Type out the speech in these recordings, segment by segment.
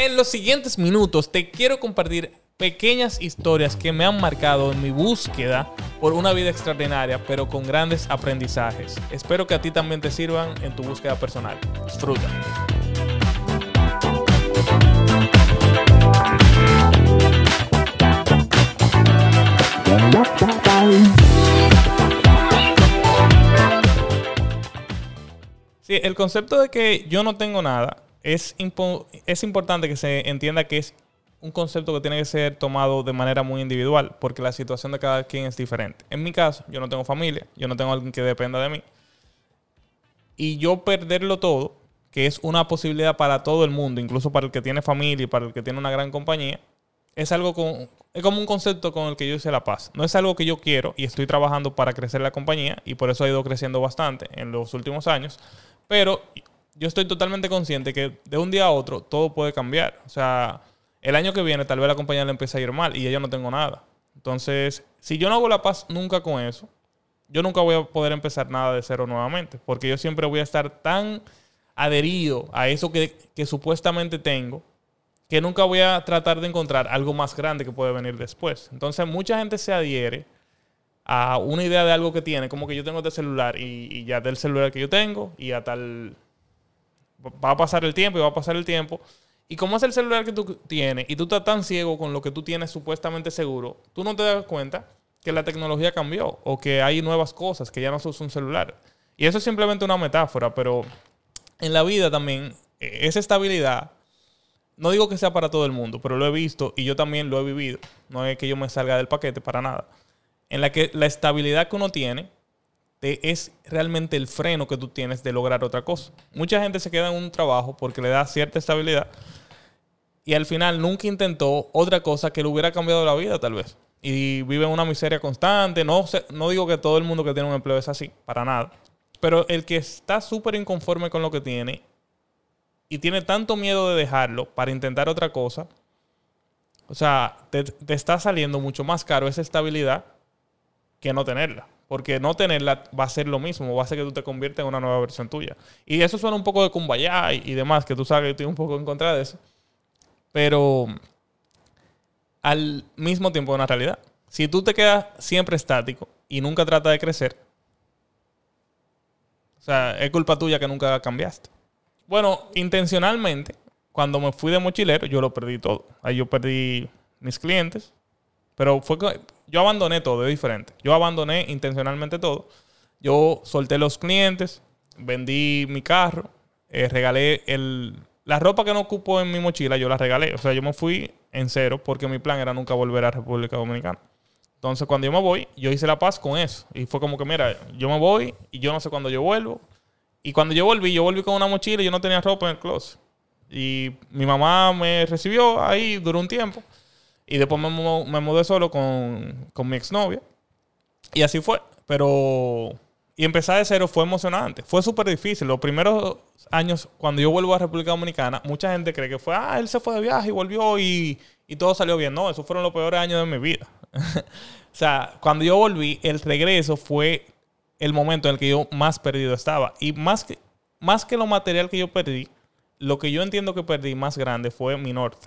En los siguientes minutos te quiero compartir pequeñas historias que me han marcado en mi búsqueda por una vida extraordinaria, pero con grandes aprendizajes. Espero que a ti también te sirvan en tu búsqueda personal. Disfruta. Sí, el concepto de que yo no tengo nada es, es importante que se entienda que es un concepto que tiene que ser tomado de manera muy individual, porque la situación de cada quien es diferente. En mi caso, yo no tengo familia, yo no tengo alguien que dependa de mí. Y yo perderlo todo, que es una posibilidad para todo el mundo, incluso para el que tiene familia y para el que tiene una gran compañía, es algo con, es como un concepto con el que yo hice la paz. No es algo que yo quiero y estoy trabajando para crecer la compañía y por eso ha ido creciendo bastante en los últimos años. Pero yo estoy totalmente consciente que de un día a otro todo puede cambiar. O sea, el año que viene tal vez la compañía le empiece a ir mal y ya yo no tengo nada. Entonces, si yo no hago la paz nunca con eso, yo nunca voy a poder empezar nada de cero nuevamente. Porque yo siempre voy a estar tan adherido a eso que, que supuestamente tengo que nunca voy a tratar de encontrar algo más grande que puede venir después. Entonces, mucha gente se adhiere a una idea de algo que tiene, como que yo tengo este celular y, y ya del celular que yo tengo y a tal... Va a pasar el tiempo y va a pasar el tiempo. Y como es el celular que tú tienes y tú estás tan ciego con lo que tú tienes supuestamente seguro, tú no te das cuenta que la tecnología cambió o que hay nuevas cosas, que ya no sos un celular. Y eso es simplemente una metáfora, pero en la vida también e, esa estabilidad, no digo que sea para todo el mundo, pero lo he visto y yo también lo he vivido. No es que yo me salga del paquete para nada en la que la estabilidad que uno tiene es realmente el freno que tú tienes de lograr otra cosa. Mucha gente se queda en un trabajo porque le da cierta estabilidad y al final nunca intentó otra cosa que le hubiera cambiado la vida tal vez. Y vive una miseria constante. No, no digo que todo el mundo que tiene un empleo es así, para nada. Pero el que está súper inconforme con lo que tiene y tiene tanto miedo de dejarlo para intentar otra cosa, o sea, te está saliendo mucho más caro esa estabilidad que no tenerla. Porque no tenerla va a ser lo mismo, va a ser que tú te conviertas en una nueva versión tuya. Y eso suena un poco de kumbaya y, y demás, que tú sabes que estoy un poco en contra de eso. Pero al mismo tiempo es una realidad. Si tú te quedas siempre estático y nunca tratas de crecer, o sea, es culpa tuya que nunca cambiaste. Bueno, intencionalmente, cuando me fui de mochilero, yo lo perdí todo. Ahí yo perdí mis clientes, pero fue yo abandoné todo, es diferente. Yo abandoné intencionalmente todo. Yo solté los clientes, vendí mi carro, eh, regalé la ropa que no ocupo en mi mochila, yo la regalé. O sea, yo me fui en cero porque mi plan era nunca volver a República Dominicana. Entonces, cuando yo me voy, yo hice la paz con eso. Y fue como que, mira, yo me voy y yo no sé cuándo yo vuelvo. Y cuando yo volví, yo volví con una mochila y yo no tenía ropa en el closet. Y mi mamá me recibió ahí, duró un tiempo. Y después me, me mudé solo con, con mi exnovia. Y así fue. Pero... Y empezar de cero fue emocionante. Fue súper difícil. Los primeros años, cuando yo vuelvo a República Dominicana, mucha gente cree que fue, ah, él se fue de viaje y volvió y, y todo salió bien. No, esos fueron los peores años de mi vida. o sea, cuando yo volví, el regreso fue el momento en el que yo más perdido estaba. Y más que, más que lo material que yo perdí, lo que yo entiendo que perdí más grande fue mi norte.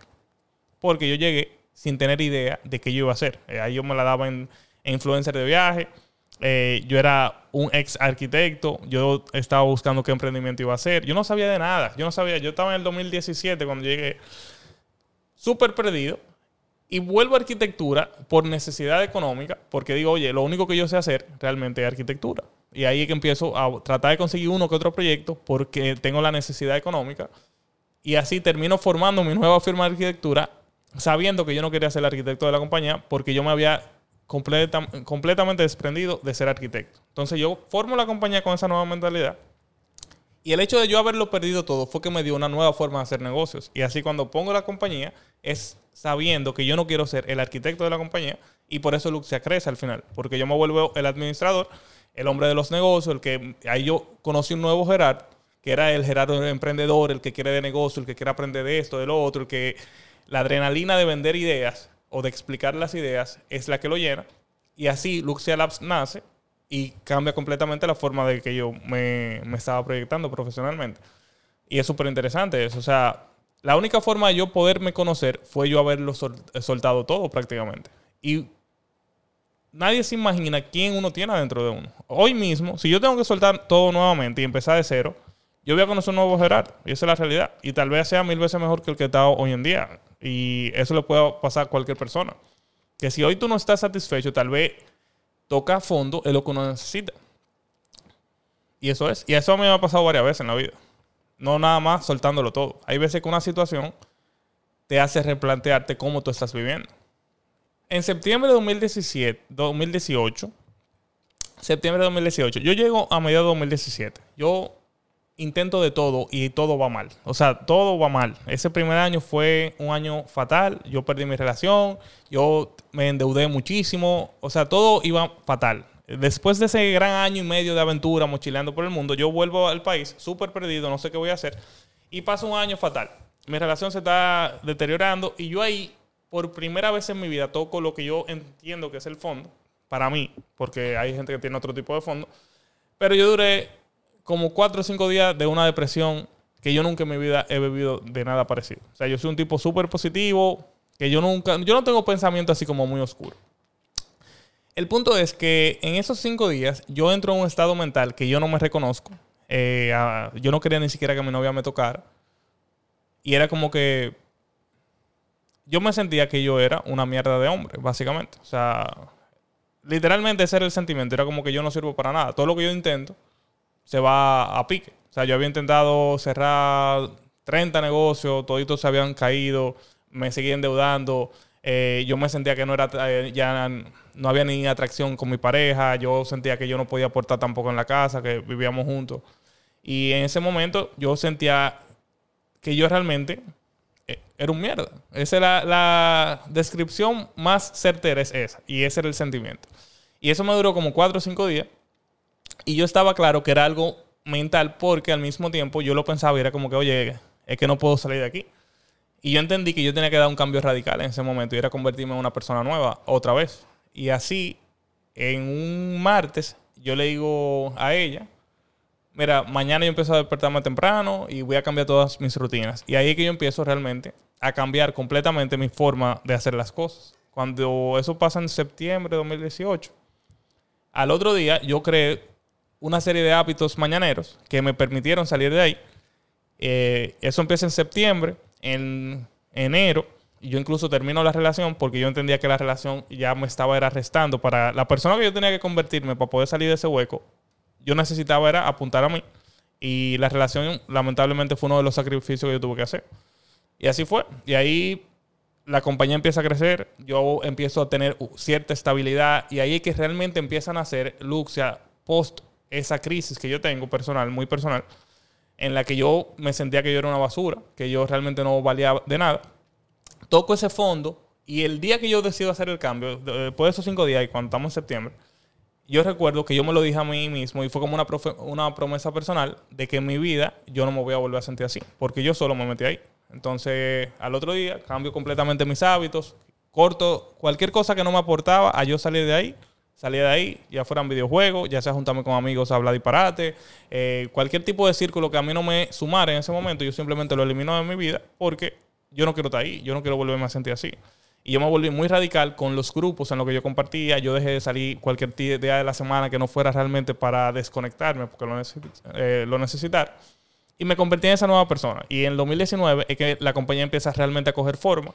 Porque yo llegué sin tener idea de qué yo iba a hacer. Eh, ahí yo me la daba en, influencer de viaje. Eh, yo era un ex arquitecto. Yo estaba buscando qué emprendimiento iba a hacer. Yo no sabía de nada. Yo no sabía. Yo estaba en el 2017 cuando llegué súper perdido. Y vuelvo a arquitectura por necesidad económica, porque digo, oye, lo único que yo sé hacer realmente es arquitectura. Y ahí es que empiezo a tratar de conseguir uno que otro proyecto porque tengo la necesidad económica. Y así termino formando mi nueva firma de arquitectura sabiendo que yo no quería ser el arquitecto de la compañía porque yo me había completamente desprendido de ser arquitecto. Entonces yo formo la compañía con esa nueva mentalidad. Y el hecho de yo haberlo perdido todo fue que me dio una nueva forma de hacer negocios. Y así cuando pongo la compañía es sabiendo que yo no quiero ser el arquitecto de la compañía y por eso Luxia crece al final. Porque yo me vuelvo el administrador, el hombre de los negocios, el que ahí yo conocí un nuevo Gerard, que era el Gerardo emprendedor, el que quiere de negocio, el que quiere aprender de esto, de lo otro, el que la adrenalina de vender ideas o de explicar las ideas es la que lo llena. Y así Luxia Labs nace y cambia completamente la forma de que yo me, estaba proyectando profesionalmente. Y es súper interesante eso. O sea, la única forma de yo poderme conocer fue yo haberlo soltado todo prácticamente. Y nadie se imagina quién uno tiene dentro de uno. Hoy mismo, si yo tengo que soltar todo nuevamente y empezar de cero, yo voy a conocer un nuevo Gerardo. Y esa es la realidad. Y tal vez sea mil veces mejor que el que está hoy en día. Y eso le puede pasar a cualquier persona. Que si hoy tú no estás satisfecho, tal vez toca a fondo es lo que uno necesita. Y eso es. Y eso a mí me ha pasado varias veces en la vida. No nada más soltándolo todo. Hay veces que una situación te hace replantearte cómo tú estás viviendo. En septiembre de 2017, 2018, septiembre de 2018, yo llego a mediados de 2017. Yo intento de todo y todo va mal. O sea, todo va mal. Ese primer año fue un año fatal. Yo perdí mi relación, yo me endeudé muchísimo. O sea, todo iba fatal. Después de ese gran año y medio de aventura mochileando por el mundo, yo vuelvo al país súper perdido, no sé qué voy a hacer. Y pasa un año fatal. Mi relación se está deteriorando y yo ahí, por primera vez en mi vida, toco lo que yo entiendo que es el fondo. Para mí, porque hay gente que tiene otro tipo de fondo. Pero yo duré como cuatro o cinco días de una depresión que yo nunca en mi vida he bebido de nada parecido. O sea, yo soy un tipo súper positivo, que yo nunca, yo no tengo pensamiento así como muy oscuro. El punto es que en esos cinco días yo entro en un estado mental que yo no me reconozco. Eh, yo no quería ni siquiera que mi novia me tocara. Y era como que yo me sentía que yo era una mierda de hombre, básicamente. O sea, literalmente ese era el sentimiento. Era como que yo no sirvo para nada. Todo lo que yo intento se va a pique. O sea, yo había intentado cerrar 30 negocios, toditos se habían caído, me seguía endeudando. Eh, yo me sentía que no era eh, ya no había ni atracción con mi pareja. Yo sentía que yo no podía aportar tampoco en la casa, que vivíamos juntos. Y en ese momento yo sentía que yo realmente eh, era un mierda. Esa era la descripción más certera, es esa. Y ese era el sentimiento. Y eso me duró como cuatro o cinco días. Y yo estaba claro que era algo mental porque al mismo tiempo yo lo pensaba y era como que, oye, es que no puedo salir de aquí. Y yo entendí que yo tenía que dar un cambio radical en ese momento y era convertirme en una persona nueva otra vez. Y así, en un martes, yo le digo a ella, mira, mañana yo empiezo a despertarme temprano y voy a cambiar todas mis rutinas. Y ahí es que yo empiezo realmente a cambiar completamente mi forma de hacer las cosas. Cuando eso pasa en septiembre de 2018, al otro día yo creé una serie de hábitos mañaneros que me permitieron salir de ahí. Eh, eso empieza en septiembre, en enero, y yo incluso termino la relación porque yo entendía que la relación ya me estaba era restando. Para la persona que yo tenía que convertirme para poder salir de ese hueco, yo necesitaba era apuntar a mí. Y la relación, lamentablemente, fue uno de los sacrificios que yo tuve que hacer. Y así fue. Y ahí la compañía empieza a crecer, yo empiezo a tener cierta estabilidad y ahí es que realmente empiezan a hacer Luxia post esa crisis que yo tengo personal, muy personal, en la que yo me sentía que yo era una basura, que yo realmente no valía de nada. Toco ese fondo y el día que yo decido hacer el cambio, después de esos cinco días y cuando estamos en septiembre, yo recuerdo que yo me lo dije a mí mismo y fue como una, una promesa personal de que en mi vida yo no me voy a volver a sentir así, porque yo solo me metí ahí. Entonces, al otro día cambio completamente mis hábitos, corto cualquier cosa que no me aportaba a yo salir de ahí salía de ahí, ya fueran videojuegos, ya sea juntarme con amigos a hablar disparate, eh, cualquier tipo de círculo que a mí no me sumara en ese momento, yo simplemente lo elimino de mi vida porque yo no quiero estar ahí, yo no quiero volverme a sentir así. Y yo me volví muy radical con los grupos en los que yo compartía. Yo dejé de salir cualquier día de la semana que no fuera realmente para desconectarme, porque lo, eh, lo necesitar. Y me convertí en esa nueva persona. Y en 2019 es que la compañía empieza realmente a coger forma.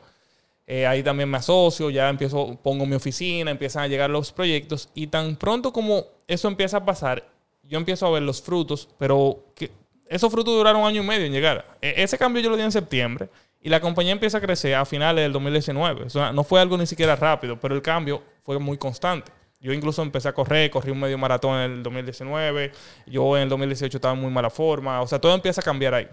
Eh, ahí también me asocio, ya empiezo, pongo mi oficina, empiezan a llegar los proyectos y tan pronto como eso empieza a pasar, yo empiezo a ver los frutos, pero que esos frutos duraron un año y medio en llegar. E, ese cambio yo lo di en septiembre y la compañía empieza a crecer a finales del 2019. O sea, no fue algo ni siquiera rápido, pero el cambio fue muy constante. Yo incluso empecé a correr, corrí un medio maratón en el 2019, yo en el 2018 estaba en muy mala forma, o sea, todo empieza a cambiar ahí.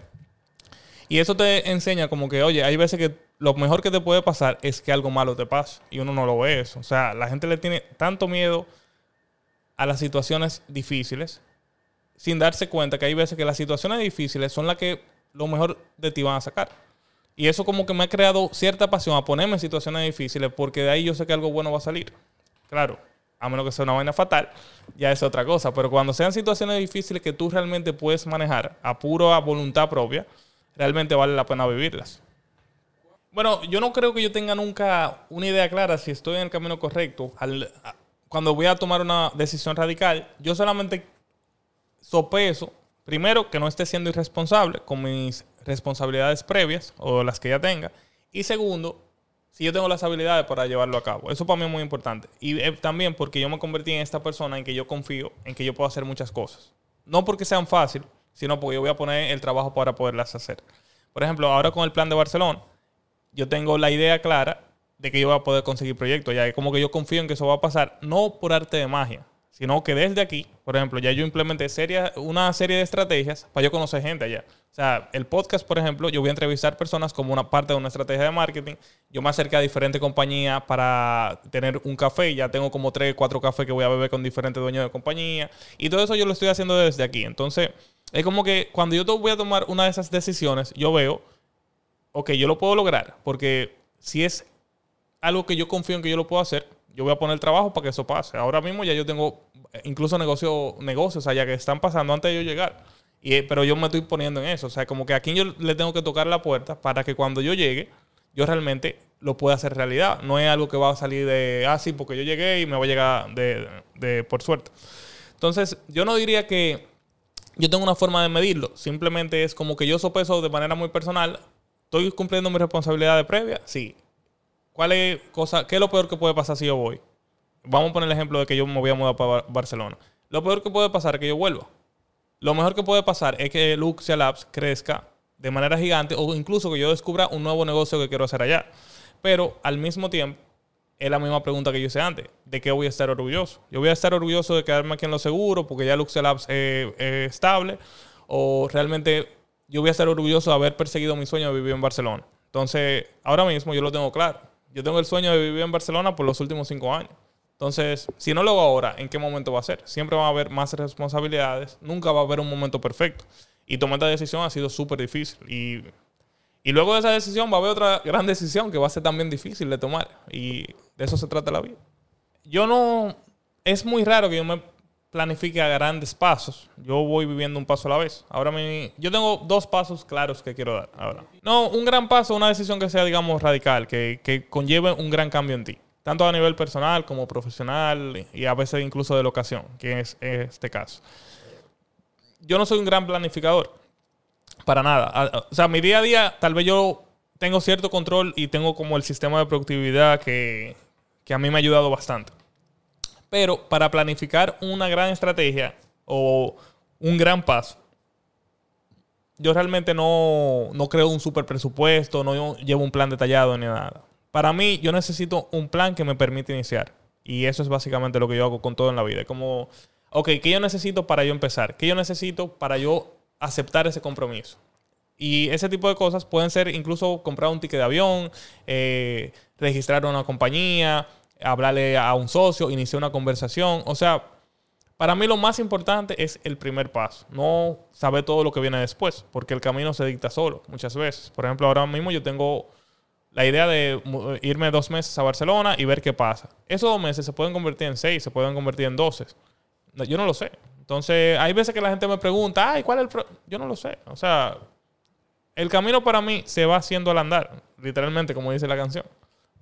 Y eso te enseña como que, oye, hay veces que lo mejor que te puede pasar es que algo malo te pase y uno no lo ve eso. O sea, la gente le tiene tanto miedo a las situaciones difíciles sin darse cuenta que hay veces que las situaciones difíciles son las que lo mejor de ti van a sacar. Y eso como que me ha creado cierta pasión a ponerme en situaciones difíciles porque de ahí yo sé que algo bueno va a salir. Claro, a menos que sea una vaina fatal, ya es otra cosa. Pero cuando sean situaciones difíciles que tú realmente puedes manejar a pura voluntad propia, realmente vale la pena vivirlas. Bueno, yo no creo que yo tenga nunca una idea clara si estoy en el camino correcto. Cuando voy a tomar una decisión radical, yo solamente sopeso, primero, que no esté siendo irresponsable con mis responsabilidades previas o las que ya tenga. Y segundo, si yo tengo las habilidades para llevarlo a cabo. Eso para mí es muy importante. Y eh, también porque yo me convertí en esta persona en que yo confío, en que yo puedo hacer muchas cosas. No porque sean fáciles, sino porque yo voy a poner el trabajo para poderlas hacer. Por ejemplo, ahora con el plan de Barcelona, yo tengo la idea clara de que yo voy a poder conseguir proyectos. Ya es como que yo confío en que eso va a pasar, no por arte de magia, sino que desde aquí, por ejemplo, ya yo implementé una serie de estrategias para yo conocer gente allá. O sea, el podcast, por ejemplo, yo voy a entrevistar personas como una parte de una estrategia de marketing. Yo me acerqué a diferentes compañías para tener un café. Ya tengo como tres, cuatro cafés que voy a beber con diferentes dueños de compañía. Y todo eso yo lo estoy haciendo desde aquí. Entonces, es como que cuando yo voy a tomar una de esas decisiones, yo veo, ok, yo lo puedo lograr. Porque si es algo que yo confío en que yo lo puedo hacer, yo voy a poner trabajo para que eso pase. Ahora mismo ya yo tengo incluso negocios negocios allá que están pasando antes de yo llegar. Y, pero yo me estoy poniendo en eso. O sea, como que aquí yo le tengo que tocar la puerta para que cuando yo llegue, yo realmente lo pueda hacer realidad. No es algo que va a salir de, ah, sí, porque yo llegué y me va a llegar de, de por suerte. Entonces, yo no diría que yo tengo una forma de medirlo. Simplemente es como que yo sopeso de manera muy personal. ¿Estoy cumpliendo mi responsabilidad de previa? Sí. ¿Cuál es cosa, qué es lo peor que puede pasar si yo voy? Vamos a poner el ejemplo de que yo me voy a mudar para Barcelona. Lo peor que puede pasar es que yo vuelva. Lo mejor que puede pasar es que Luxia Labs crezca de manera gigante o incluso que yo descubra un nuevo negocio que quiero hacer allá. Pero al mismo tiempo, es la misma pregunta que yo hice antes. ¿De qué voy a estar orgulloso? Yo voy a estar orgulloso de quedarme aquí en lo seguro porque ya Luxia Labs es, estable. O realmente yo voy a estar orgulloso de haber perseguido mi sueño de vivir en Barcelona. Entonces, ahora mismo yo lo tengo claro. Yo tengo el sueño de vivir en Barcelona por los últimos cinco años. Entonces, si no lo hago ahora, ¿en qué momento va a ser? Siempre va a haber más responsabilidades, nunca va a haber un momento perfecto. Y tomar esta decisión ha sido súper difícil. Y, y, luego de esa decisión va a haber otra gran decisión que va a ser también difícil de tomar. Y de eso se trata la vida. Yo no... Es muy raro que yo me planifique a grandes pasos. Yo voy viviendo un paso a la vez. Ahora mi, yo tengo dos pasos claros que quiero dar ahora. No, un gran paso, una decisión que sea, digamos, radical, que, que conlleve un gran cambio en ti tanto a nivel personal como profesional y a veces incluso de locación, que es, este caso. Yo no soy un gran planificador, para nada. O sea, mi día a día, tal vez yo tengo cierto control y tengo como el sistema de productividad que, que a mí me ha ayudado bastante. Pero para planificar una gran estrategia o un gran paso, yo realmente no, no creo un super presupuesto, no llevo un plan detallado ni nada. Para mí, yo necesito un plan que me permita iniciar. Y eso es básicamente lo que yo hago con todo en la vida. Como, ok, ¿qué yo necesito para yo empezar? ¿Qué yo necesito para yo aceptar ese compromiso? Y ese tipo de cosas pueden ser incluso comprar un ticket de avión, eh, registrar una compañía, hablarle a un socio, iniciar una conversación. O sea, para mí lo más importante es el primer paso, no saber todo lo que viene después, porque el camino se dicta solo muchas veces. Por ejemplo, ahora mismo yo tengo la idea de irme dos meses a Barcelona y ver qué pasa. Esos dos meses se pueden convertir en seis, se pueden convertir en doce. Yo no lo sé. Entonces, hay veces que la gente me pregunta, ay, ¿cuál es el pro Yo no lo sé. O sea, el camino para mí se va haciendo al andar, literalmente, como dice la canción.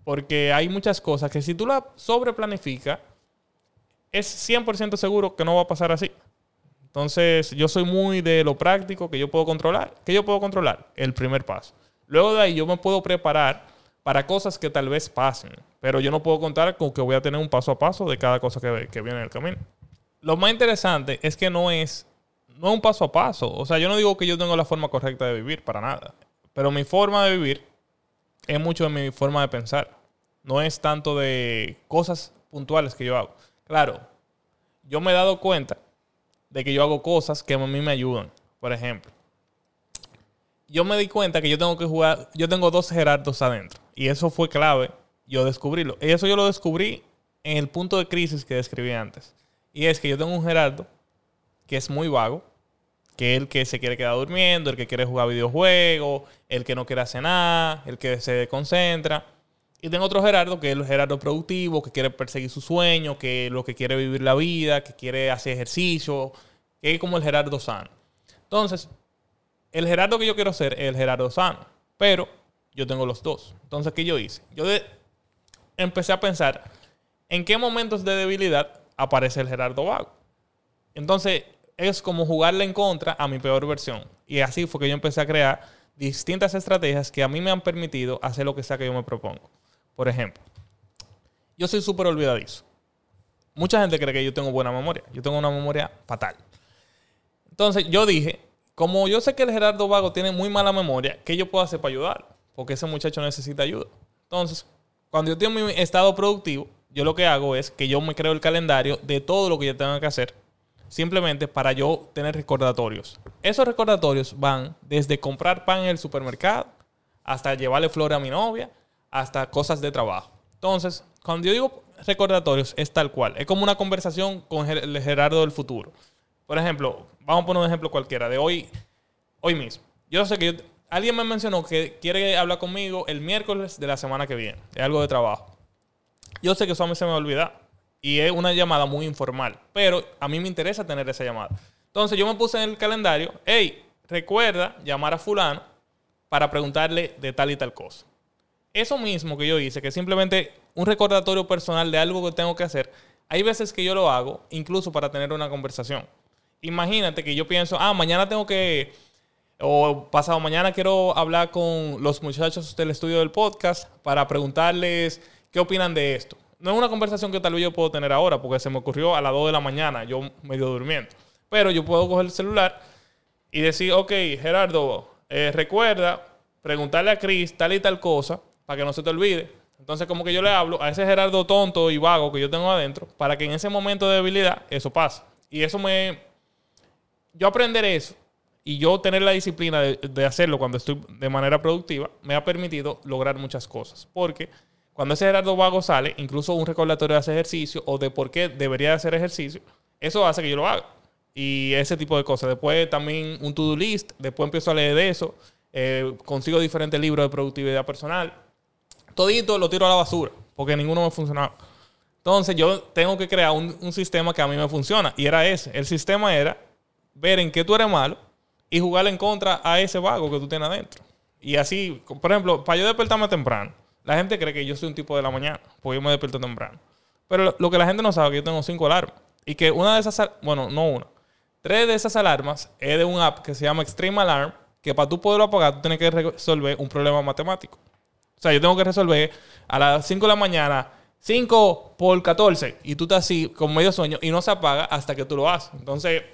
Porque hay muchas cosas que si tú la sobreplanificas, es 100% seguro que no va a pasar así. Entonces, yo soy muy de lo práctico que yo puedo controlar. ¿Qué yo puedo controlar? El primer paso. Luego de ahí yo me puedo preparar para cosas que tal vez pasen, pero yo no puedo contar con que voy a tener un paso a paso de cada cosa que, que viene en el camino. Lo más interesante es que no es, no un paso a paso. O sea, yo no digo que yo tengo la forma correcta de vivir, para nada. Pero mi forma de vivir es mucho de mi forma de pensar. No es tanto de cosas puntuales que yo hago. Claro, yo me he dado cuenta de que yo hago cosas que a mí me ayudan. Por ejemplo, yo me di cuenta que yo tengo que jugar, yo tengo dos Gerardos adentro. Y eso fue clave, yo descubrirlo. Y eso yo lo descubrí en el punto de crisis que describí antes. Y es que yo tengo un Gerardo que es muy vago, que el que se quiere quedar durmiendo, el que quiere jugar videojuegos, el que no quiere hacer nada, el que se concentra. Y tengo otro Gerardo, que es el Gerardo productivo, que quiere perseguir su sueño, que lo que quiere vivir la vida, que quiere hacer ejercicio, que es como el Gerardo sano. Entonces, el Gerardo que yo quiero ser es el Gerardo sano. Pero yo tengo los dos. Entonces, ¿qué yo hice? Yo empecé a pensar en qué momentos de debilidad aparece el Gerardo Vago. Entonces, es como jugarle en contra a mi peor versión. Y así fue que yo empecé a crear distintas estrategias que a mí me han permitido hacer lo que sea que yo me propongo. Por ejemplo, yo soy súper olvidadizo. Mucha gente cree que yo tengo buena memoria. Yo tengo una memoria fatal. Entonces yo dije, como yo sé que el Gerardo Vago tiene muy mala memoria, ¿qué yo puedo hacer para ayudar? Porque ese muchacho necesita ayuda. Entonces, cuando yo tengo mi estado productivo, yo lo que hago es que yo me creo el calendario de todo lo que yo tenga que hacer, simplemente para yo tener recordatorios. Esos recordatorios van desde comprar pan en el supermercado, hasta llevarle flores a mi novia, hasta cosas de trabajo. Entonces, cuando yo digo recordatorios, es tal cual. Es como una conversación con el Gerardo del futuro. Por ejemplo, vamos a poner un ejemplo cualquiera de hoy, hoy mismo. Yo sé que alguien me mencionó que quiere hablar conmigo el miércoles de la semana que viene. Es algo de trabajo. Yo sé que eso a mí se me olvida. Y es una llamada muy informal. Pero a mí me interesa tener esa llamada. Entonces yo me puse en el calendario, hey, recuerda llamar a fulano para preguntarle de tal y tal cosa. Eso mismo que yo hice, que simplemente un recordatorio personal de algo que tengo que hacer, hay veces que yo lo hago incluso para tener una conversación. Imagínate que yo pienso, ah, mañana tengo que, o pasado mañana quiero hablar con los muchachos del estudio del podcast para preguntarles qué opinan de esto. No es una conversación que tal vez yo puedo tener ahora, porque se me ocurrió a las 2 de la mañana, yo medio durmiendo. Pero yo puedo coger el celular y decir, ok, Gerardo, eh, recuerda preguntarle a Chris tal y tal cosa para que no se te olvide. Entonces, como que yo le hablo a ese Gerardo tonto y vago que yo tengo adentro, para que en ese momento de debilidad eso pase. Y eso me. Yo aprender eso y yo tener la disciplina de, hacerlo cuando estoy de manera productiva, me ha permitido lograr muchas cosas. Porque cuando ese Gerardo Vago sale, incluso un recordatorio de hacer ejercicio o de por qué debería hacer ejercicio, eso hace que yo lo haga. Y ese tipo de cosas. Después también un to-do list, después empiezo a leer de eso, eh, consigo diferentes libros de productividad personal todito lo tiro a la basura, porque ninguno me funcionaba. Entonces yo tengo que crear un, sistema que a mí me funciona. Y era ese. El sistema era ver en qué tú eres malo y jugarle en contra a ese vago que tú tienes adentro. Y así, por ejemplo, para yo despertarme temprano, la gente cree que yo soy un tipo de la mañana, porque yo me despierto temprano. Pero lo, que la gente no sabe es que yo tengo cinco alarmas. Y que una de esas, bueno, no una, tres de esas alarmas es de un app que se llama Extreme Alarm, que para tú poderlo apagar, tú tienes que resolver un problema matemático. O sea, yo tengo que resolver a las 5 de la mañana 5 por 14 y tú estás así con medio sueño y no se apaga hasta que tú lo haces. Entonces,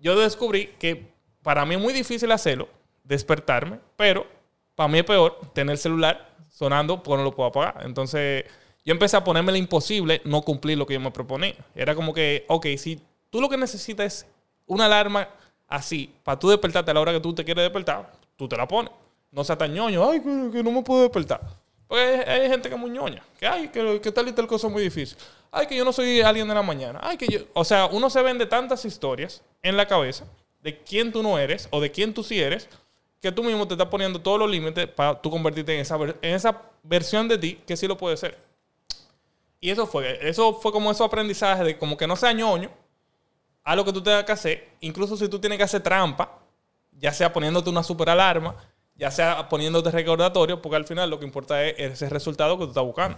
yo descubrí que para mí es muy difícil hacerlo, despertarme, pero para mí es peor tener el celular sonando porque no lo puedo apagar. Entonces, yo empecé a ponerme lo imposible no cumplir lo que yo me proponía. Era como que, ok, si tú lo que necesitas es una alarma así, para tú despertarte a la hora que tú te quieres despertar, tú te la pones no sea tan ñoño, ay, que, no me puedo despertar. Porque hay, gente que es muy ñoña, que ay, que, que, tal y tal cosa muy difícil. Ay, que yo no soy alguien de la mañana. Ay, que yo. O sea, uno se vende tantas historias en la cabeza de quién tú no eres o de quién tú sí eres, que tú mismo te estás poniendo todos los límites para tú convertirte en esa, en esa versión de ti que sí lo puede ser. Y eso fue, eso fue como esos aprendizaje de como que no sea ñoño, a lo que tú tengas que hacer, incluso si tú tienes que hacer trampa, ya sea poniéndote una super alarma, ya sea poniéndote recordatorio, porque al final lo que importa es ese resultado que tú estás buscando.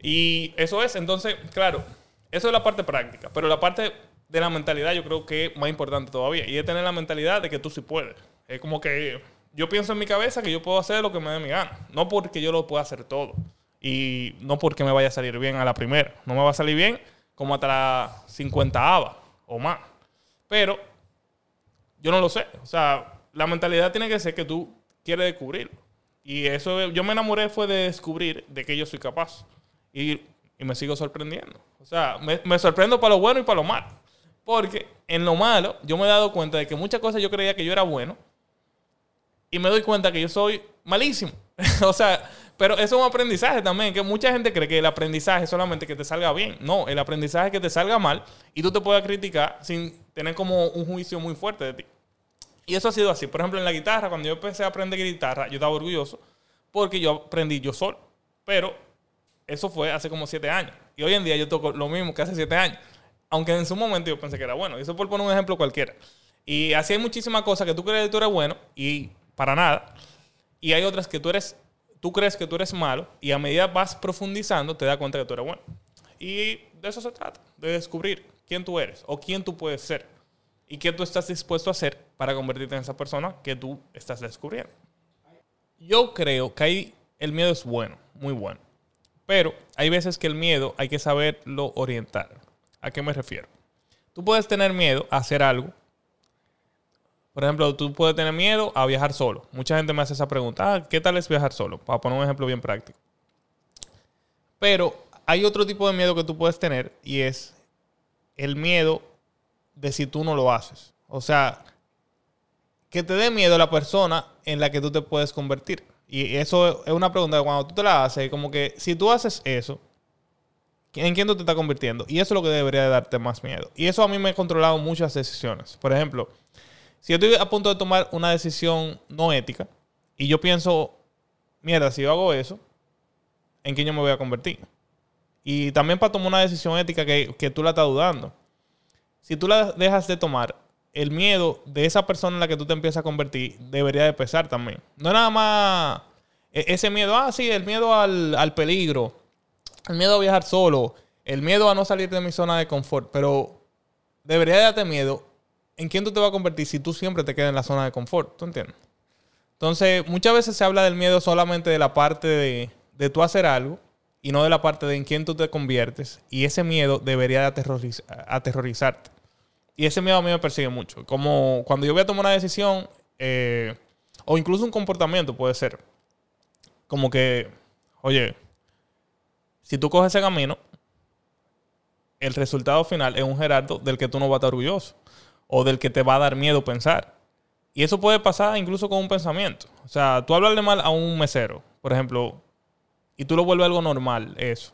Y eso es, entonces, claro, eso es la parte práctica, pero la parte de la mentalidad yo creo que es más importante todavía, y es tener la mentalidad de que tú sí puedes. Es como que yo pienso en mi cabeza que yo puedo hacer lo que me dé mi gana, no porque yo lo pueda hacer todo, y no porque me vaya a salir bien a la primera, no me va a salir bien como hasta la 50 ava o más, pero yo no lo sé, o sea, la mentalidad tiene que ser que tú quieres descubrirlo. Y eso, yo me enamoré fue de descubrir de que yo soy capaz. Y, me sigo sorprendiendo. O sea, me, sorprendo para lo bueno y para lo malo. Porque en lo malo, yo me he dado cuenta de que muchas cosas yo creía que yo era bueno. Y me doy cuenta que yo soy malísimo. o sea, pero eso es un aprendizaje también, que mucha gente cree que el aprendizaje es solamente que te salga bien. No, el aprendizaje es que te salga mal y tú te puedas criticar sin tener como un juicio muy fuerte de ti. Y eso ha sido así. Por ejemplo, en la guitarra, cuando yo empecé a aprender guitarra, yo estaba orgulloso porque yo aprendí yo solo. Pero eso fue hace como siete años. Y hoy en día yo toco lo mismo que hace siete años. Aunque en su momento yo pensé que era bueno. Y eso por poner un ejemplo cualquiera. Y así hay muchísimas cosas que tú crees que tú eres bueno y para nada. Y hay otras que tú eres, tú crees que tú eres malo y a medida vas profundizando te das cuenta que tú eres bueno. Y de eso se trata, de descubrir quién tú eres o quién tú puedes ser y qué tú estás dispuesto a hacer para convertirte en esa persona que tú estás descubriendo. Yo creo que ahí el miedo es bueno, muy bueno. Pero hay veces que el miedo hay que saberlo orientar. ¿A qué me refiero? Tú puedes tener miedo a hacer algo. Por ejemplo, tú puedes tener miedo a viajar solo. Mucha gente me hace esa pregunta. Ah, ¿Qué tal es viajar solo? Para poner un ejemplo bien práctico. Pero hay otro tipo de miedo que tú puedes tener y es el miedo de si tú no lo haces. O sea, que te dé miedo la persona en la que tú te puedes convertir. Y eso es una pregunta que cuando tú te la haces, como que si tú haces eso, ¿en quién tú te estás convirtiendo? Y eso es lo que debería de darte más miedo. Y eso a mí me ha controlado muchas decisiones. Por ejemplo, si yo estoy a punto de tomar una decisión no ética y yo pienso, mierda, si yo hago eso, ¿en quién yo me voy a convertir? Y también para tomar una decisión ética que, que tú la estás dudando. Si tú la dejas de tomar, el miedo de esa persona en la que tú te empiezas a convertir debería de pesar también. No es nada más e, ese miedo, ah, sí, el miedo al, al, peligro, el miedo a viajar solo, el miedo a no salir de mi zona de confort, pero debería de darte miedo en quién tú te vas a convertir si tú siempre te quedas en la zona de confort, ¿tú entiendes? Entonces, muchas veces se habla del miedo solamente de la parte de, de tú hacer algo y no de la parte de en quién tú te conviertes, y ese miedo debería de aterroriz aterrorizarte. Y ese miedo a mí me persigue mucho. Como cuando yo voy a tomar una decisión, eh, o incluso un comportamiento puede ser. Como que, oye, si tú coges ese camino, el resultado final es un Gerardo del que tú no vas a estar orgulloso. O del que te va a dar miedo pensar. Y eso puede pasar incluso con un pensamiento. O sea, tú hablarle mal a un mesero, por ejemplo, y tú lo vuelves algo normal, eso.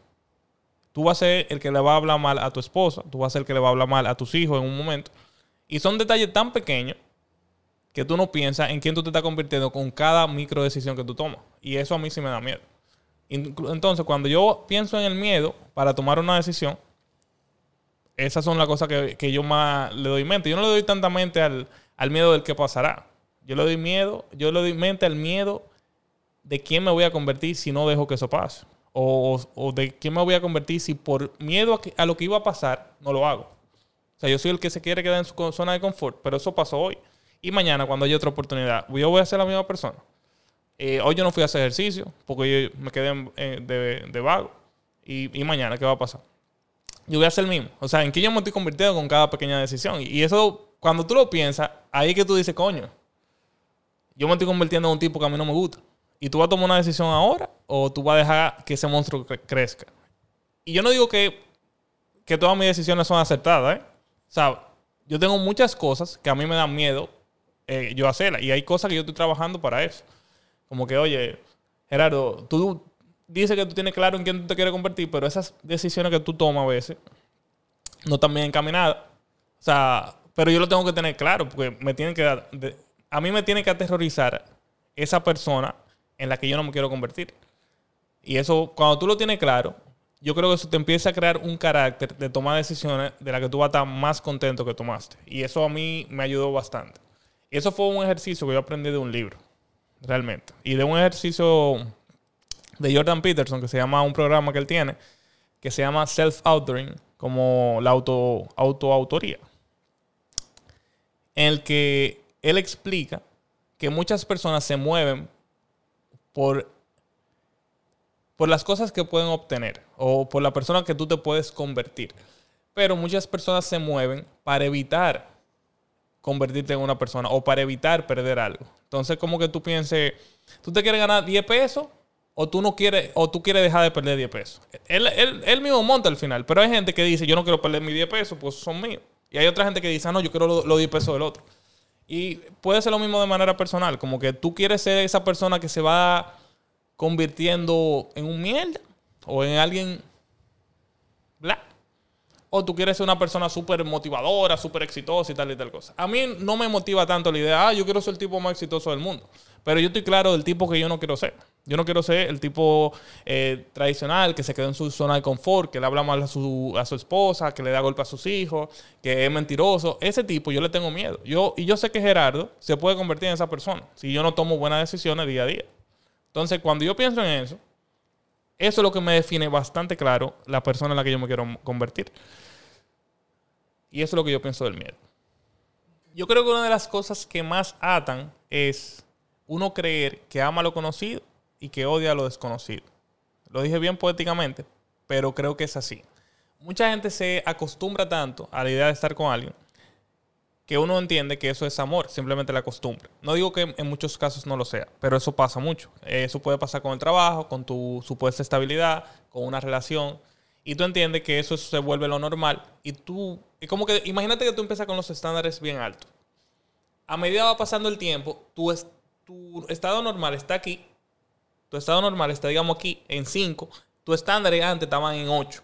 Tú vas a ser el que le va a hablar mal a tu esposa, tú vas a ser el que le va a hablar mal a tus hijos en un momento. Y son detalles tan pequeños que tú no piensas en quién tú te estás convirtiendo con cada micro decisión que tú tomas. Y eso a mí sí me da miedo. Entonces, cuando yo pienso en el miedo para tomar una decisión, esas son las cosas que, yo más le doy mente. Yo no le doy tanta mente al, al miedo del que pasará. Yo le doy miedo, yo le doy mente al miedo de quién me voy a convertir si no dejo que eso pase. O, de quién me voy a convertir si por miedo a, lo que iba a pasar no lo hago. O sea, yo soy el que se quiere quedar en su zona de confort, pero eso pasó hoy. Y mañana, cuando haya otra oportunidad, yo voy a ser la misma persona. Eh, hoy yo no fui a hacer ejercicio porque yo me quedé de, vago. Y, mañana, ¿qué va a pasar? Yo voy a ser el mismo. O sea, ¿en qué yo me estoy convirtiendo con cada pequeña decisión? Y, eso, cuando tú lo piensas, ahí es que tú dices, coño, yo me estoy convirtiendo en un tipo que a mí no me gusta. ¿Y tú vas a tomar una decisión ahora o tú vas a dejar que ese monstruo crezca? Y yo no digo que, que todas mis decisiones son acertadas, ¿eh? O sea, yo tengo muchas cosas que a mí me dan miedo eh, yo hacerlas. Y hay cosas que yo estoy trabajando para eso. Como que, oye, Gerardo, tú dices que tú tienes claro en quién tú te quieres convertir, pero esas decisiones que tú tomas a veces no están bien encaminadas. O sea, pero yo lo tengo que tener claro porque me tienen que dar, a mí me tiene que aterrorizar esa persona en la que yo no me quiero convertir. Y eso, cuando tú lo tienes claro, yo creo que eso te empieza a crear un carácter de tomar decisiones de la que tú vas a estar más contento que tomaste. Y eso a mí me ayudó bastante. Eso fue un ejercicio que yo aprendí de un libro, realmente. Y de un ejercicio de Jordan Peterson, que se llama un programa que él tiene, que se llama Self-Authoring, como la auto, autoautoría. En el que él explica que muchas personas se mueven por, por las cosas que pueden obtener o por la persona que tú te puedes convertir. Pero muchas personas se mueven para evitar convertirte en una persona o para evitar perder algo. Entonces, como que tú pienses, tú te quieres ganar 10 pesos o tú no quieres o tú quieres dejar de perder 10 pesos. Él, él, mismo monta al final, pero hay gente que dice, yo no quiero perder mis 10 pesos, pues son míos. Y hay otra gente que dice, ah, no, yo quiero los 10 pesos del otro. Y puede ser lo mismo de manera personal, como que tú quieres ser esa persona que se va convirtiendo en un mierda o en alguien bla. O tú quieres ser una persona súper motivadora, súper exitosa y tal y tal cosa. A mí no me motiva tanto la idea, ah, yo quiero ser el tipo más exitoso del mundo. Pero yo estoy claro del tipo que yo no quiero ser. Yo no quiero ser el tipo eh, tradicional que se queda en su zona de confort, que le habla mal a su, a su esposa, que le da golpe a sus hijos, que es mentiroso. Ese tipo yo le tengo miedo. Yo, y yo sé que Gerardo se puede convertir en esa persona si yo no tomo buenas decisiones día a día. Entonces, cuando yo pienso en eso, eso es lo que me define bastante claro la persona en la que yo me quiero convertir. Y eso es lo que yo pienso del miedo. Yo creo que una de las cosas que más atan es uno creer que ama lo conocido y que odia lo desconocido. Lo dije bien poéticamente, pero creo que es así. Mucha gente se acostumbra tanto a la idea de estar con alguien que uno entiende que eso es amor, simplemente la costumbre. No digo que en muchos casos no lo sea, pero eso pasa mucho. Eso puede pasar con el trabajo, con tu supuesta estabilidad, con una relación. Y tú entiendes que eso se vuelve lo normal. Y tú, y como que, imagínate que tú empiezas con los estándares bien altos. A medida va pasando el tiempo, tu estado normal está aquí. Tu estado normal está, digamos, aquí en 5. Tu estándar antes estaban en 8.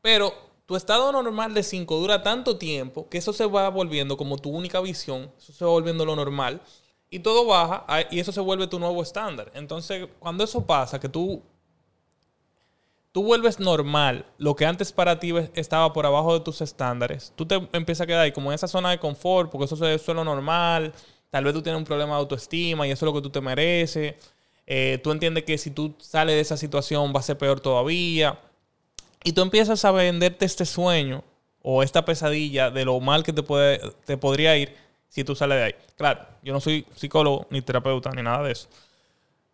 Pero tu estado normal de 5 dura tanto tiempo que eso se va volviendo como tu única visión, eso se va volviendo lo normal y todo baja y eso se vuelve tu nuevo estándar. Entonces, cuando eso pasa, que tú tú vuelves normal lo que antes para ti estaba por abajo de tus estándares, tú te empiezas a quedar ahí como en esa zona de confort, porque eso es lo normal, tal vez tú tienes un problema de autoestima y eso es lo que tú te mereces. Eh, tú entiendes que si tú sales de esa situación va a ser peor todavía. Y tú empiezas a venderte este sueño o esta pesadilla de lo mal que te, puede, te podría ir si tú sales de ahí. Claro, yo no soy psicólogo, ni terapeuta, ni nada de eso.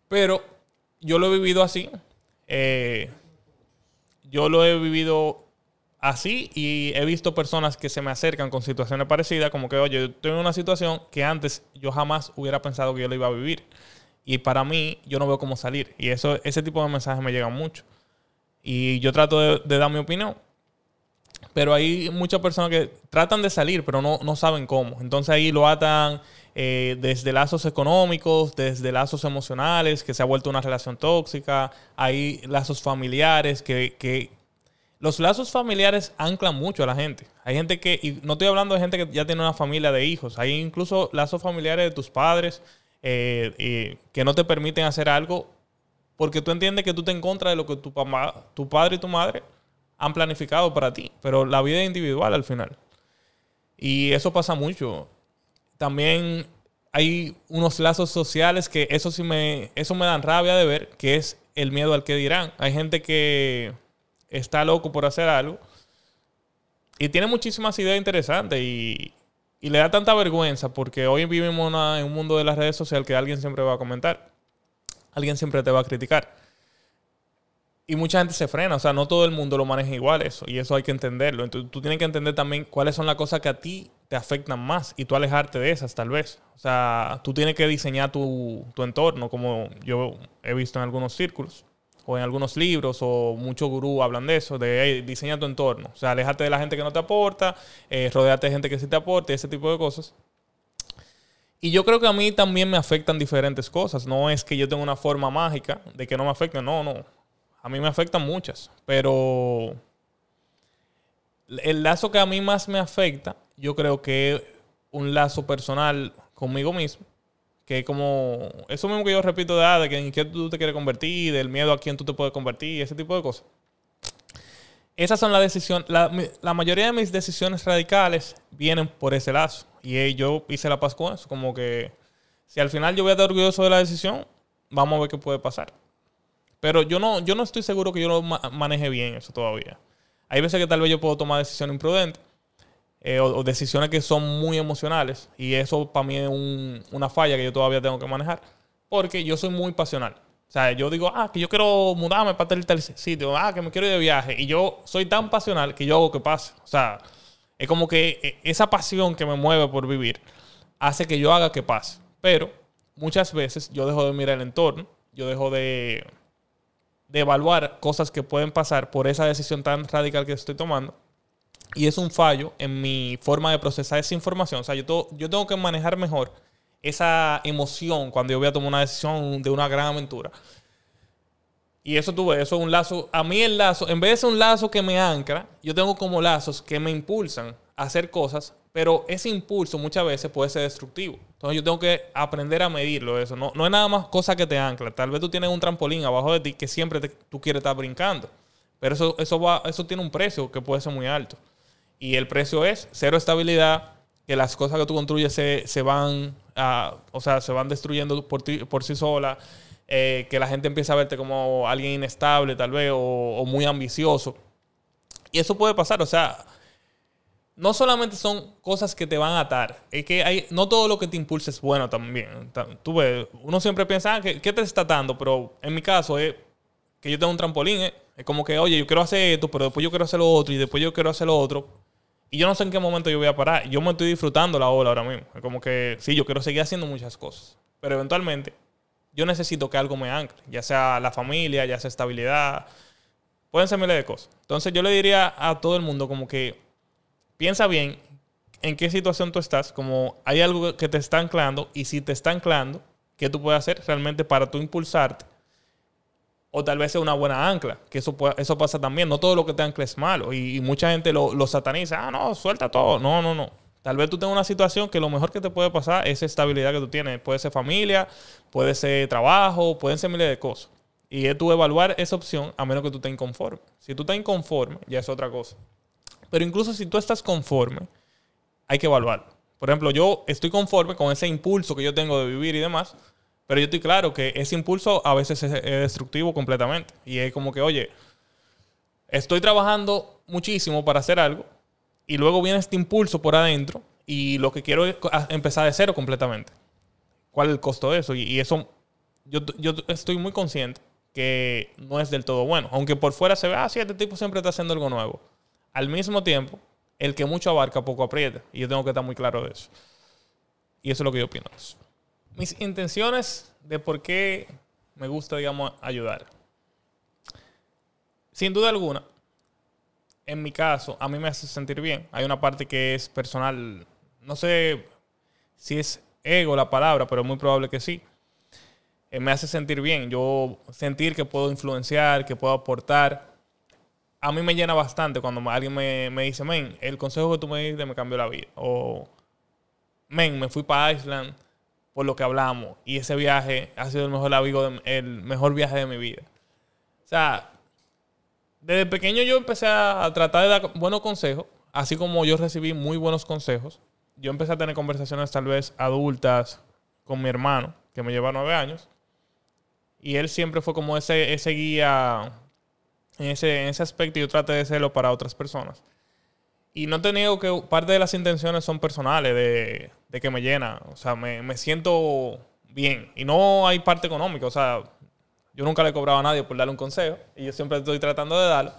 Pero yo lo he vivido así. Eh, yo lo he vivido así y he visto personas que se me acercan con situaciones parecidas, como que, oye, yo tengo una situación que antes yo jamás hubiera pensado que yo la iba a vivir. Y para mí, yo no veo cómo salir. Y eso, ese tipo de mensajes me llegan mucho. Y yo trato de, dar mi opinión. Pero hay muchas personas que tratan de salir, pero no, no saben cómo. Entonces ahí lo atan eh, desde lazos económicos, desde lazos emocionales, que se ha vuelto una relación tóxica. Hay lazos familiares que, que los lazos familiares anclan mucho a la gente. Hay gente que, y no estoy hablando de gente que ya tiene una familia de hijos, hay incluso lazos familiares de tus padres eh, que no te permiten hacer algo porque tú entiendes que tú te en contra de lo que tu, tu padre y tu madre han planificado para ti. Pero la vida es individual al final. Y eso pasa mucho. También hay unos lazos sociales que eso sí me, eso me dan rabia de ver, que es el miedo al que dirán. Hay gente que está loco por hacer algo y tiene muchísimas ideas interesantes y, y le da tanta vergüenza porque hoy vivimos en un mundo de las redes sociales que alguien siempre va a comentar alguien siempre te va a criticar. Y mucha gente se frena, o sea, no todo el mundo lo maneja igual eso, y eso hay que entenderlo. Entonces tú tienes que entender también cuáles son las cosas que a ti te afectan más y tú alejarte de esas tal vez. O sea, tú tienes que diseñar tu, entorno, como yo he visto en algunos círculos o en algunos libros o muchos gurús hablan de eso, de hey, diseña tu entorno. O sea, alejarte de la gente que no te aporta, eh, de gente que sí te aporte, ese tipo de cosas. Y yo creo que a mí también me afectan diferentes cosas. No es que yo tenga una forma mágica de que no me afecten. No, no. A mí me afectan muchas. Pero el lazo que a mí más me afecta, yo creo que es un lazo personal conmigo mismo. Que como eso mismo que yo repito de, ah, de que en qué tú te quieres convertir, del miedo a quién tú te puedes convertir, ese tipo de cosas. Esas son las decisiones. La, la mayoría de mis decisiones radicales vienen por ese lazo. Y yo hice la paz con eso. Como que si al final yo voy a estar orgulloso de la decisión, vamos a ver qué puede pasar. Pero yo no, yo no estoy seguro que yo lo maneje bien eso todavía. Hay veces que tal vez yo puedo tomar decisiones imprudentes eh, o, decisiones que son muy emocionales. Y eso para mí es una falla que yo todavía tengo que manejar. Porque yo soy muy pasional. O sea, yo digo, ah, que yo quiero mudarme para tal, tal sitio. Ah, que me quiero ir de viaje. Y yo soy tan pasional que yo hago que pase. O sea, es como que eh, esa pasión que me mueve por vivir hace que yo haga que pase. Pero muchas veces yo dejo de mirar el entorno, yo dejo de, de evaluar cosas que pueden pasar por esa decisión tan radical que estoy tomando. Y es un fallo en mi forma de procesar esa información. O sea, yo, yo tengo que manejar mejor esa emoción cuando yo voy a tomar una decisión de una gran aventura. Y eso tuve, eso es un lazo. A mí el lazo, en vez de ser un lazo que me ancla, yo tengo como lazos que me impulsan a hacer cosas, pero ese impulso muchas veces puede ser destructivo. Entonces yo tengo que aprender a medirlo eso. No, no es nada más cosa que te ancla. Tal vez tú tienes un trampolín abajo de ti que siempre tú quieres estar brincando. Pero eso, eso, va, eso tiene un precio que puede ser muy alto. Y el precio es cero estabilidad, que las cosas que tú construyes se, se van, a, o sea, se van destruyendo por, ti, por sí solas eh, que la gente empieza a verte como alguien inestable tal vez o, o muy ambicioso. Y eso puede pasar, o sea, no solamente son cosas que te van a atar, es que hay, no todo lo que te impulsa es bueno también. Tú ves, uno siempre piensa, ah, ¿qué, te está atando? Pero en mi caso es que yo tengo un trampolín, ¿eh? es como que, oye, yo quiero hacer esto, pero después yo quiero hacer lo otro y después yo quiero hacer lo otro. Y yo no sé en qué momento yo voy a parar. Yo me estoy disfrutando la ola ahora mismo. Como que, sí, yo quiero seguir haciendo muchas cosas. Pero eventualmente, yo necesito que algo me ancle. Ya sea la familia, ya sea estabilidad. Pueden ser miles de cosas. Entonces yo le diría a todo el mundo como que piensa bien en qué situación tú estás, como hay algo que te está anclando y si te está anclando, ¿qué tú puedes hacer realmente para tú impulsarte? O tal vez sea una buena ancla, que eso, eso pasa también. No todo lo que te ancla es malo y, mucha gente lo, lo, sataniza. Ah, no, suelta todo. No, no, no. Tal vez tú tengas una situación que lo mejor que te puede pasar es estabilidad que tú tienes. Puede ser familia, puede ser trabajo, pueden ser miles de cosas. Y es tú evaluar esa opción a menos que tú estés inconforme. Si tú estás inconforme, ya es otra cosa. Pero incluso si tú estás conforme, hay que evaluar. Por ejemplo, yo estoy conforme con ese impulso que yo tengo de vivir y demás, pero yo estoy claro que ese impulso a veces es, destructivo completamente. Y es como que, oye, estoy trabajando muchísimo para hacer algo y luego viene este impulso por adentro y lo que quiero es empezar de cero completamente. ¿Cuál es el costo de eso? Y, eso, yo, yo, estoy muy consciente que no es del todo bueno. Aunque por fuera se ve, ah, sí, este tipo siempre está haciendo algo nuevo. Al mismo tiempo, el que mucho abarca, poco aprieta. Y yo tengo que estar muy claro de eso. Y eso es lo que yo opino. Mis intenciones de por qué me gusta, digamos, ayudar. Sin duda alguna, en mi caso, a mí me hace sentir bien. Hay una parte que es personal. No sé si es ego la palabra, pero es muy probable que sí. Eh, me hace sentir bien. Yo sentir que puedo influenciar, que puedo aportar a mí me llena bastante cuando alguien me, dice, men, el consejo que tú me diste me cambió la vida. O, men, me fui para Island por lo que hablamos y ese viaje ha sido el mejor, el mejor viaje de mi vida. O sea, desde pequeño yo empecé a tratar de dar buenos consejos, así como yo recibí muy buenos consejos. Yo empecé a tener conversaciones tal vez adultas con mi hermano, que me lleva nueve años. Y él siempre fue como ese, ese guía en ese, en ese aspecto yo traté de hacerlo para otras personas. Y no te niego que parte de las intenciones son personales, de, de que me llena. O sea, me, me, siento bien. Y no hay parte económica. O sea, yo nunca le he cobrado a nadie por darle un consejo. Y yo siempre estoy tratando de darlo.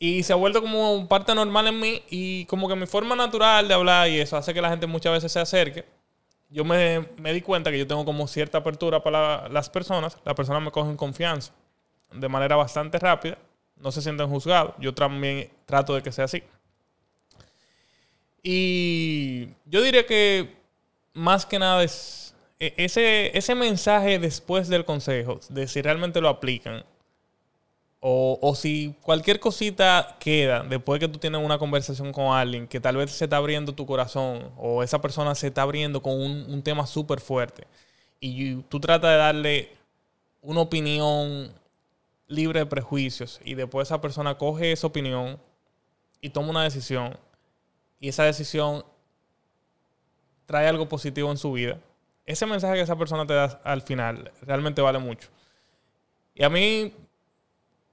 Y se ha vuelto como parte normal en mí. Y como que mi forma natural de hablar y eso hace que la gente muchas veces se acerque. Yo me, me di cuenta que yo tengo como cierta apertura para las personas. Las personas me cogen confianza de manera bastante rápida, no se sienten juzgados. Yo también trato de que sea así. Y yo diría que más que nada es e, ese, ese mensaje después del consejo, de si realmente lo aplican, o, o, si cualquier cosita queda después que tú tienes una conversación con alguien que tal vez se está abriendo tu corazón o esa persona se está abriendo con un, un tema súper fuerte y tú tratas de darle una opinión libre de prejuicios y después esa persona coge esa opinión y toma una decisión y esa decisión trae algo positivo en su vida, ese mensaje que esa persona te da al final realmente vale mucho. Y a mí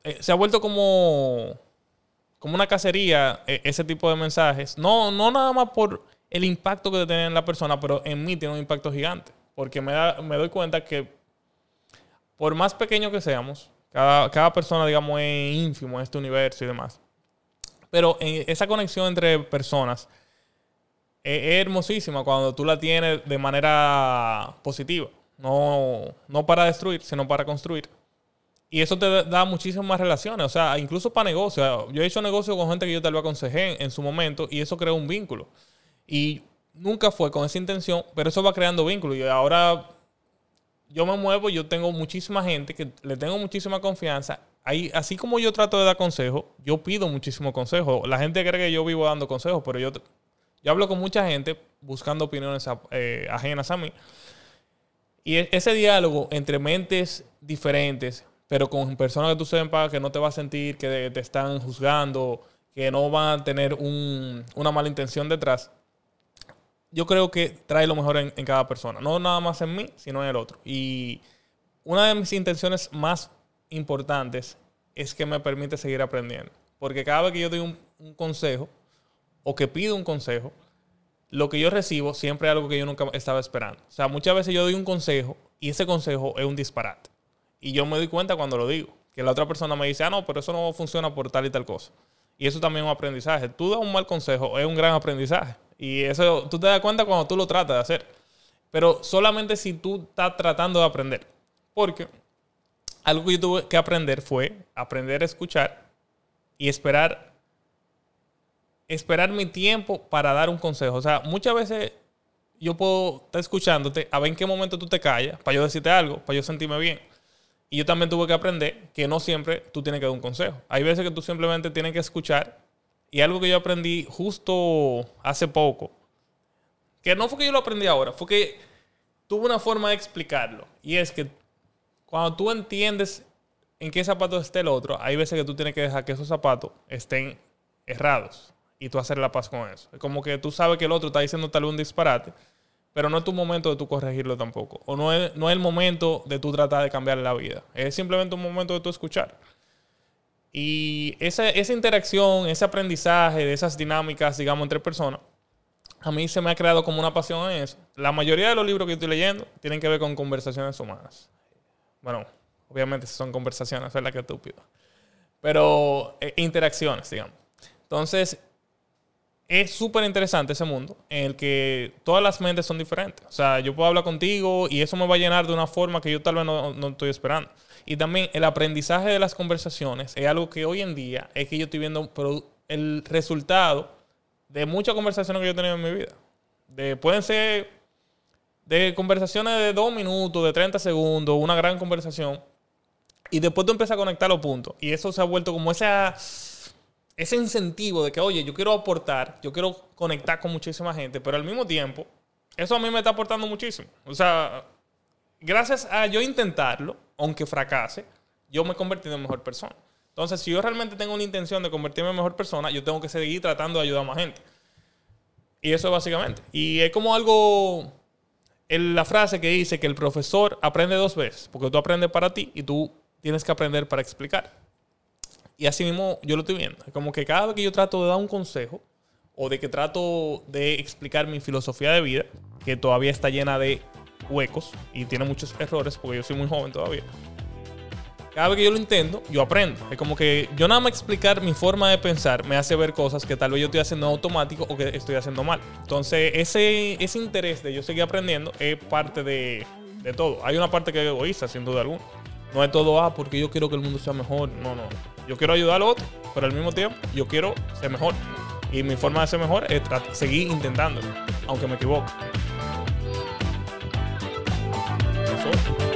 eh, se ha vuelto como, como una cacería eh, ese tipo de mensajes. No, no nada más por el impacto que tiene en la persona, pero en mí tiene un impacto gigante. Porque me, me doy cuenta que por más pequeño que seamos, cada, persona, digamos, es ínfimo en este universo y demás. Pero esa conexión entre personas es, hermosísima cuando tú la tienes de manera positiva. No, no para destruir, sino para construir. Y eso te da muchísimas relaciones. O sea, incluso para negocios. Yo he hecho negocios con gente que yo tal vez aconsejé en su momento y eso crea un vínculo. Y nunca fue con esa intención, pero eso va creando vínculos. Y ahora yo me muevo, yo tengo muchísima gente que le tengo muchísima confianza. Ahí, así como yo trato de dar consejos, yo pido muchísimo consejo. La gente cree que yo vivo dando consejos, pero yo, yo hablo con mucha gente buscando opiniones eh, ajenas a mí. Y e, ese diálogo entre mentes diferentes, pero con personas que tú sepas que no te vas a sentir que te están juzgando, que no van a tener una mala intención detrás, yo creo que trae lo mejor en, cada persona. No nada más en mí, sino en el otro. Y una de mis intenciones más importantes es que me permite seguir aprendiendo. Porque cada vez que yo doy un, consejo o que pido un consejo, lo que yo recibo siempre es algo que yo nunca estaba esperando. O sea, muchas veces yo doy un consejo y ese consejo es un disparate. Y yo me doy cuenta cuando lo digo. Que la otra persona me dice, ah, no, pero eso no funciona por tal y tal cosa. Y eso también es un aprendizaje. Tú das un mal consejo, es un gran aprendizaje. Y eso tú te das cuenta cuando tú lo tratas de hacer. Pero solamente si tú estás tratando de aprender. Porque algo que yo tuve que aprender fue aprender a escuchar y esperar esperar mi tiempo para dar un consejo. O sea, muchas veces yo puedo estar escuchándote a ver en qué momento tú te callas para yo decirte algo, para yo sentirme bien. Y yo también tuve que aprender que no siempre tú tienes que dar un consejo. Hay veces que tú simplemente tienes que escuchar. Y algo que yo aprendí justo hace poco, que no fue que yo lo aprendí ahora, fue que tuve una forma de explicarlo. Y es que cuando tú entiendes en qué zapato esté el otro, hay veces que tú tienes que dejar que esos zapatos estén errados y tú hacer la paz con eso. Es como que tú sabes que el otro está diciendo tal un disparate, pero no es tu momento de tú corregirlo tampoco. O no es, no es el momento de tú tratar de cambiar la vida. Es simplemente un momento de tú escuchar. Y esa, esa interacción, ese aprendizaje de esas dinámicas, digamos, entre personas, a mí se me ha creado como una pasión en eso. La mayoría de los libros que estoy leyendo tienen que ver con conversaciones humanas. Bueno, obviamente son conversaciones, es la que estúpido. Pero eh, interacciones, digamos. Entonces, es súper interesante ese mundo en el que todas las mentes son diferentes. O sea, yo puedo hablar contigo y eso me va a llenar de una forma que yo tal vez no, estoy esperando. Y también el aprendizaje de las conversaciones es algo que hoy en día es que yo estoy viendo el resultado de muchas conversaciones que yo he tenido en mi vida. De, pueden ser de conversaciones de dos minutos, de 30 segundos, una gran conversación. Y después tú empiezas a conectar los puntos. Y eso se ha vuelto como esa ese incentivo de que, oye, yo quiero aportar, yo quiero conectar con muchísima gente, pero al mismo tiempo, eso a mí me está aportando muchísimo. O sea, gracias a yo intentarlo, aunque fracase, yo me he convertido en mejor persona. Entonces, si yo realmente tengo una intención de convertirme en mejor persona, yo tengo que seguir tratando de ayudar a más gente. Y eso es básicamente. Y es como algo, en la frase que dice que el profesor aprende dos veces, porque tú aprendes para ti y tú tienes que aprender para explicar. Y así mismo yo lo estoy viendo. Como que cada vez que yo trato de dar un consejo o de que trato de explicar mi filosofía de vida, que todavía está llena de huecos y tiene muchos errores, porque yo soy muy joven todavía. Cada vez que yo lo intento, yo aprendo. Es como que yo nada más explicar mi forma de pensar me hace ver cosas que tal vez yo estoy haciendo automático o que estoy haciendo mal. Entonces, ese, ese interés de yo seguir aprendiendo es parte de, de todo. Hay una parte que es egoísta, sin duda alguna. No es todo, ah, porque yo quiero que el mundo sea mejor. No, no. Yo quiero ayudar al otro, pero al mismo tiempo yo quiero ser mejor. Y mi forma de ser mejor es seguir intentándolo, aunque me equivoque. Eso.